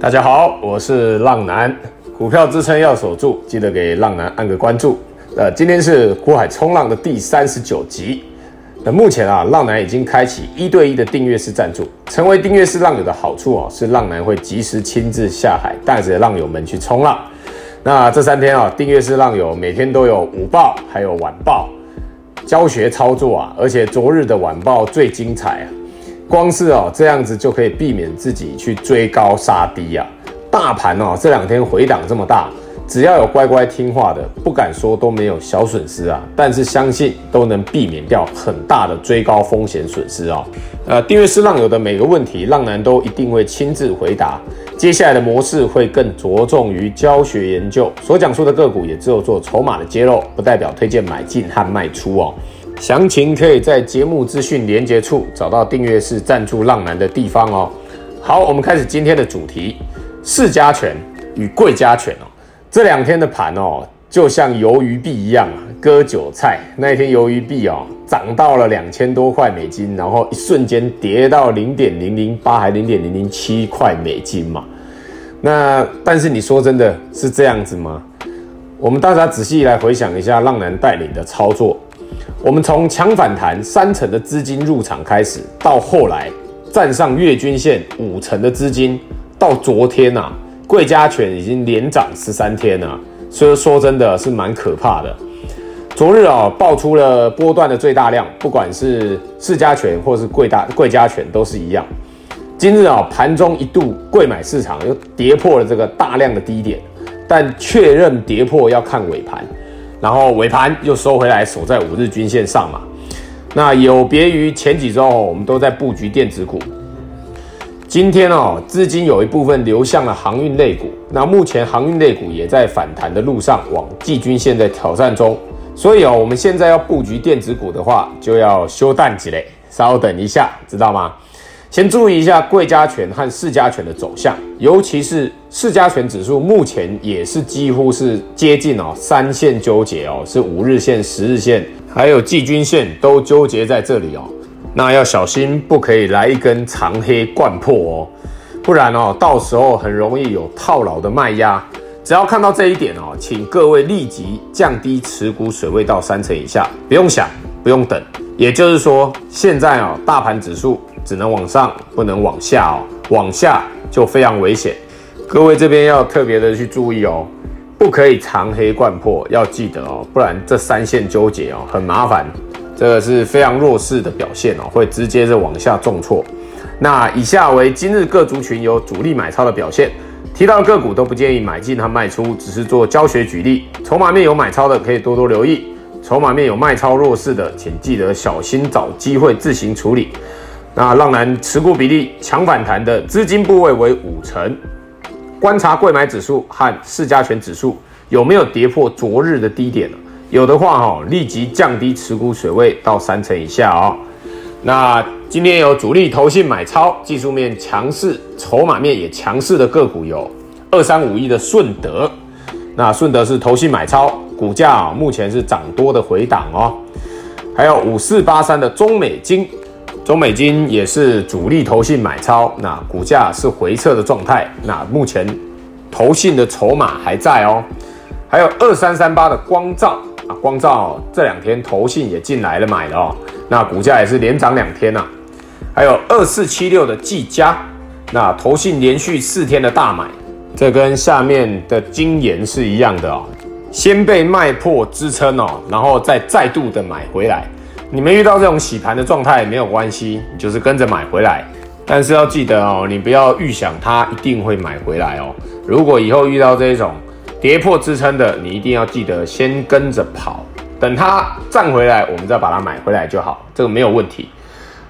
大家好，我是浪男，股票支撑要守住，记得给浪男按个关注。呃，今天是股海冲浪的第三十九集。那目前啊，浪男已经开启一对一的订阅式赞助。成为订阅式浪友的好处哦，是浪男会及时亲自下海，带着浪友们去冲浪。那这三天啊，订阅式浪友每天都有午报，还有晚报教学操作啊，而且昨日的晚报最精彩。光是哦这样子就可以避免自己去追高杀低啊！大盘哦这两天回档这么大，只要有乖乖听话的，不敢说都没有小损失啊，但是相信都能避免掉很大的追高风险损失哦。呃，订阅是浪友的每个问题，浪男都一定会亲自回答。接下来的模式会更着重于教学研究，所讲述的个股也只有做筹码的揭露，不代表推荐买进和卖出哦。详情可以在节目资讯连接处找到订阅式赞助浪男的地方哦。好，我们开始今天的主题：市加权与柜加权哦。这两天的盘哦，就像鱿鱼币一样，割韭菜。那一天鱿鱼币哦涨到了两千多块美金，然后一瞬间跌到零点零零八还零点零零七块美金嘛。那但是你说真的是这样子吗？我们大家仔细来回想一下浪男带领的操作。我们从强反弹三成的资金入场开始，到后来站上月均线五成的资金，到昨天啊，柜加权已经连涨十三天了，所以说真的是蛮可怕的。昨日啊，爆出了波段的最大量，不管是市加权或是贵大贵加权都是一样。今日啊，盘中一度贵买市场又跌破了这个大量的低点，但确认跌破要看尾盘。然后尾盘又收回来，守在五日均线上嘛。那有别于前几周，我们都在布局电子股。今天哦，资金有一部分流向了航运类股。那目前航运类股也在反弹的路上，往季均线在挑战中。所以哦，我们现在要布局电子股的话，就要休淡季嘞，稍等一下，知道吗？先注意一下贵加权和市加权的走向，尤其是市加权指数目前也是几乎是接近哦三线纠结哦，是五日线、十日线还有季均线都纠结在这里哦，那要小心不可以来一根长黑贯破哦，不然哦到时候很容易有套牢的卖压。只要看到这一点哦，请各位立即降低持股水位到三成以下，不用想，不用等。也就是说，现在哦大盘指数。只能往上，不能往下哦。往下就非常危险，各位这边要特别的去注意哦，不可以长黑贯破，要记得哦，不然这三线纠结哦，很麻烦。这个是非常弱势的表现哦，会直接的往下重挫。那以下为今日各族群有主力买超的表现，提到个股都不建议买进和卖出，只是做教学举例。筹码面有买超的可以多多留意，筹码面有卖超弱势的，请记得小心找机会自行处理。那浪男持股比例强反弹的资金部位为五成，观察贵买指数和市加权指数有没有跌破昨日的低点，有的话哈，立即降低持股水位到三成以下哦。那今天有主力投信买超，技术面强势，筹码面也强势的个股有二三五一的顺德，那顺德是投信买超，股价目前是涨多的回档哦，还有五四八三的中美金。中美金也是主力投信买超，那股价是回撤的状态。那目前投信的筹码还在哦。还有二三三八的光照啊，光照这两天投信也进来了买了哦。那股价也是连涨两天呐。还有二四七六的技嘉，那投信连续四天的大买，这跟下面的金研是一样的哦。先被卖破支撑哦，然后再再度的买回来。你们遇到这种洗盘的状态没有关系，你就是跟着买回来，但是要记得哦，你不要预想它一定会买回来哦。如果以后遇到这种跌破支撑的，你一定要记得先跟着跑，等它站回来，我们再把它买回来就好，这个没有问题。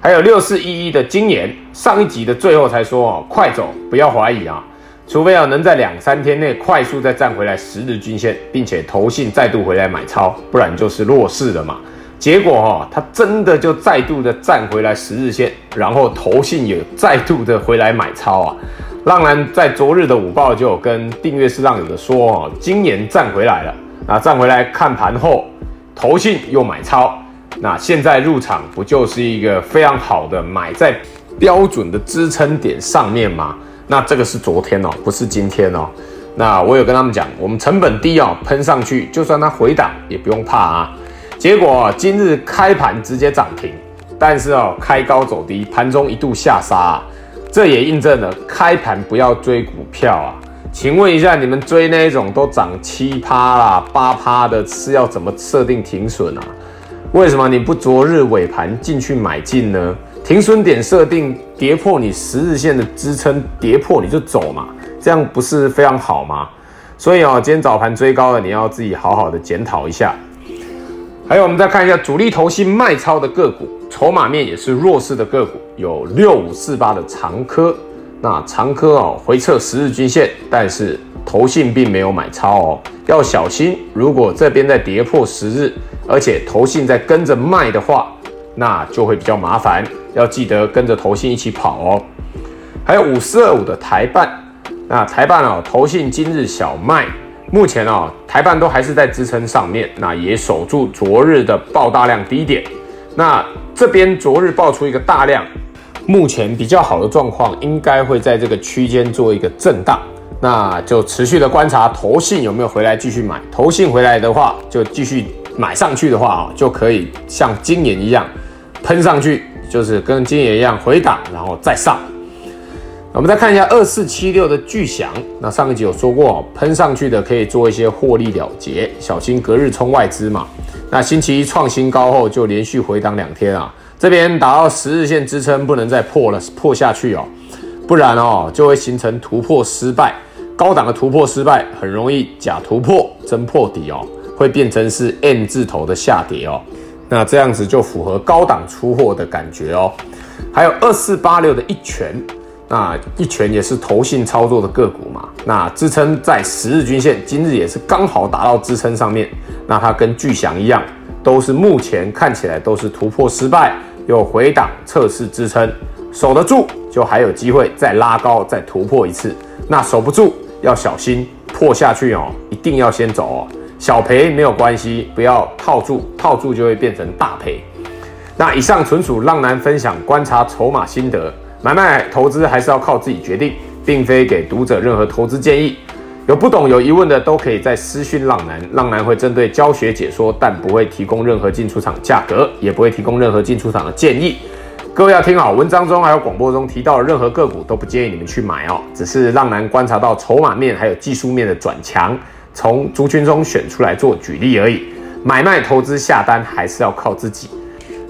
还有六四一一的晶研，上一集的最后才说哦，快走，不要怀疑啊，除非要能在两三天内快速再站回来十日均线，并且投信再度回来买超，不然就是弱势了嘛。结果哈、它真的就再度的站回来十日线，然后投信也再度的回来买超啊。浪男在昨日的午报就有跟订阅式浪友的说哦，今年站回来了，那站回来看盘后，投信又买超，那现在入场不就是一个非常好的买在标准的支撑点上面吗？那这个是昨天哦，不是今天哦。那我有跟他们讲，我们成本低哦，喷上去，就算它回档也不用怕啊。结果今日开盘直接涨停，但是哦，开高走低，盘中一度下杀啊，这也印证了开盘不要追股票啊。请问一下，你们追那种都涨七趴啦、八趴的，是要怎么设定停损啊？为什么你不昨日尾盘进去买进呢？停损点设定跌破你十日线的支撑，跌破你就走嘛。这样不是非常好吗？所以哦，今天早盘追高的，你要自己好好的检讨一下。还有，我们再看一下主力投信卖超的个股，筹码面也是弱势的个股，有六五四八的长科。那长科哦，回撤十日均线，但是投信并没有买超哦，要小心。如果这边再跌破十日，而且投信再跟着卖的话，那就会比较麻烦，要记得跟着投信一起跑哦。还有五四二五的台半。那台半哦，投信今日小卖，目前哦，台半都还是在支撑上面，那也守住昨日的爆大量低点。那这边昨日爆出一个大量，目前比较好的状况，应该会在这个区间做一个震荡。那就持续的观察投信有没有回来继续买，投信回来的话，就继续买上去的话啊，就可以像今年一样喷上去，就是跟今年一样回档，然后再上。我们再看一下二四七六的巨祥，那上一集有说过，喷上去的可以做一些获利了结，小心隔日冲外资嘛。那星期一创新高后就连续回档两天啊，这边达到十日线支撑不能再破了，破下去哦，不然哦就会形成突破失败，高档的突破失败很容易假突破真破底哦，会变成是 N 字头的下跌哦，那这样子就符合高档出货的感觉哦。还有二四八六的一拳。那一拳也是投信操作的个股嘛，那支撑在十日均线，今日也是刚好打到支撑上面。那它跟巨祥一样，都是目前看起来都是突破失败，又回档测试支撑，守得住就还有机会再拉高再突破一次。那守不住要小心破下去哦，一定要先走哦。小赔没有关系，不要套住，套住就会变成大赔。那以上纯属浪男分享观察筹码心得。买卖投资还是要靠自己决定，并非给读者任何投资建议。有不懂有疑问的都可以在私讯浪男，浪男会针对教学解说，但不会提供任何进出场价格，也不会提供任何进出场的建议。各位要听好，文章中还有广播中提到的任何个股都不建议你们去买哦，只是浪男观察到筹码面还有技术面的转强，从族群中选出来做举例而已。买卖投资下单还是要靠自己。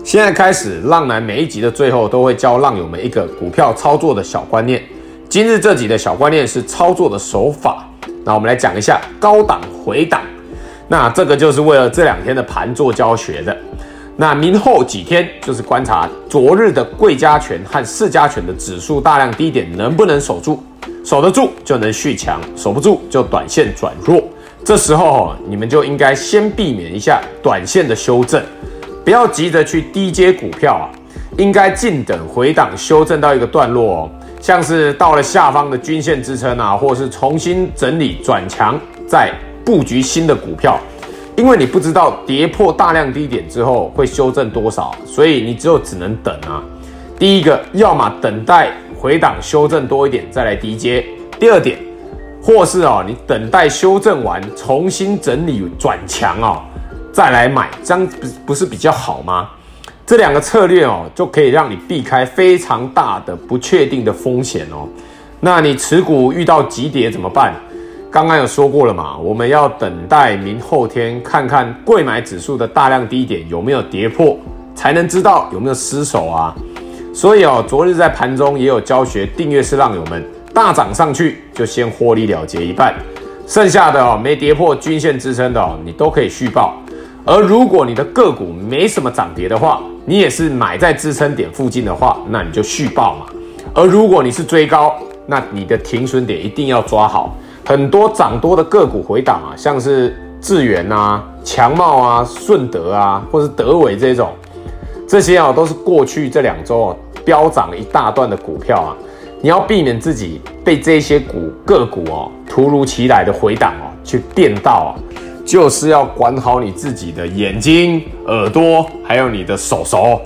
现在开始，浪男每一集的最后都会教浪友们一个股票操作的小观念。今日这集的小观念是操作的手法。那我们来讲一下高档回档。那这个就是为了这两天的盘做教学的。那明后几天就是观察昨日的贵加权和市加权的指数大量低点能不能守住，守得住就能续强，守不住就短线转弱。这时候你们就应该先避免一下短线的修正。不要急着去低接股票啊，应该静等回档修正到一个段落哦，像是到了下方的均线支撑啊，或是重新整理转强再布局新的股票，因为你不知道跌破大量低点之后会修正多少，所以你只有只能等啊。第一个，要么等待回档修正多一点再来低接；第二点，或是哦，你等待修正完重新整理转强哦。再来买，这样不不是比较好吗？这两个策略哦，就可以让你避开非常大的不确定的风险哦。那你持股遇到急跌怎么办？刚刚有说过了嘛，我们要等待明后天看看贵买指数的大量低点有没有跌破，才能知道有没有失手啊。所以哦，昨日在盘中也有教学，订阅式浪友们大涨上去就先获利了结一半，剩下的哦没跌破均线支撑的哦，你都可以续报。而如果你的个股没什么涨跌的话，你也是买在支撑点附近的话，那你就续抱嘛。而如果你是追高，那你的停损点一定要抓好。很多涨多的个股回档啊，像是智原啊、强茂啊、顺德啊，或是德伟这种，这些啊都是过去这两周啊飙涨了一大段的股票啊，你要避免自己被这些股个股哦突如其来的回档哦去电到啊。就是要管好你自己的眼睛、耳朵，还有你的手手，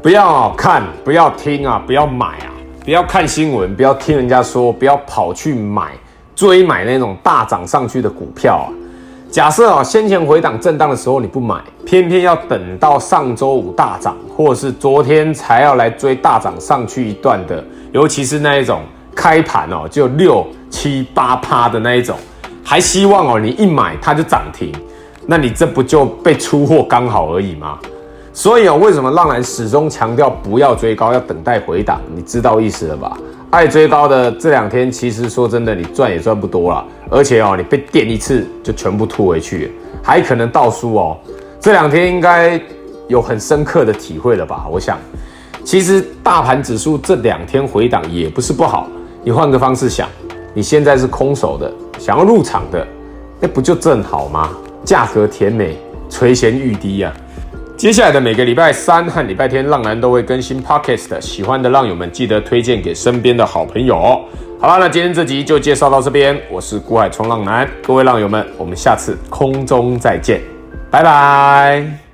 不要看，不要听啊，不要买啊，不要看新闻，不要听人家说，不要跑去买追买那种大涨上去的股票啊。假设啊，先前回档震荡的时候你不买，偏偏要等到上周五大涨，或者是昨天才要来追大涨上去一段的，尤其是那一种开盘哦就六七八趴的那一种，还希望哦你一买它就涨停，那你这不就被出货刚好而已吗？所以哦，为什么浪人始终强调不要追高，要等待回档？你知道意思了吧？爱追高的这两天，其实说真的，你赚也赚不多了，而且哦，你被电一次就全部吐回去，还可能倒输哦。这两天应该有很深刻的体会了吧？我想，其实大盘指数这两天回档也不是不好。你换个方式想，你现在是空手的，想要入场的，那不就正好吗？价格甜美，垂涎欲滴呀、接下来的每个礼拜三和礼拜天，浪男都会更新 Podcast，喜欢的浪友们记得推荐给身边的好朋友。好了，那今天这集就介绍到这边，我是股海冲浪男，各位浪友们，我们下次空中再见，拜拜。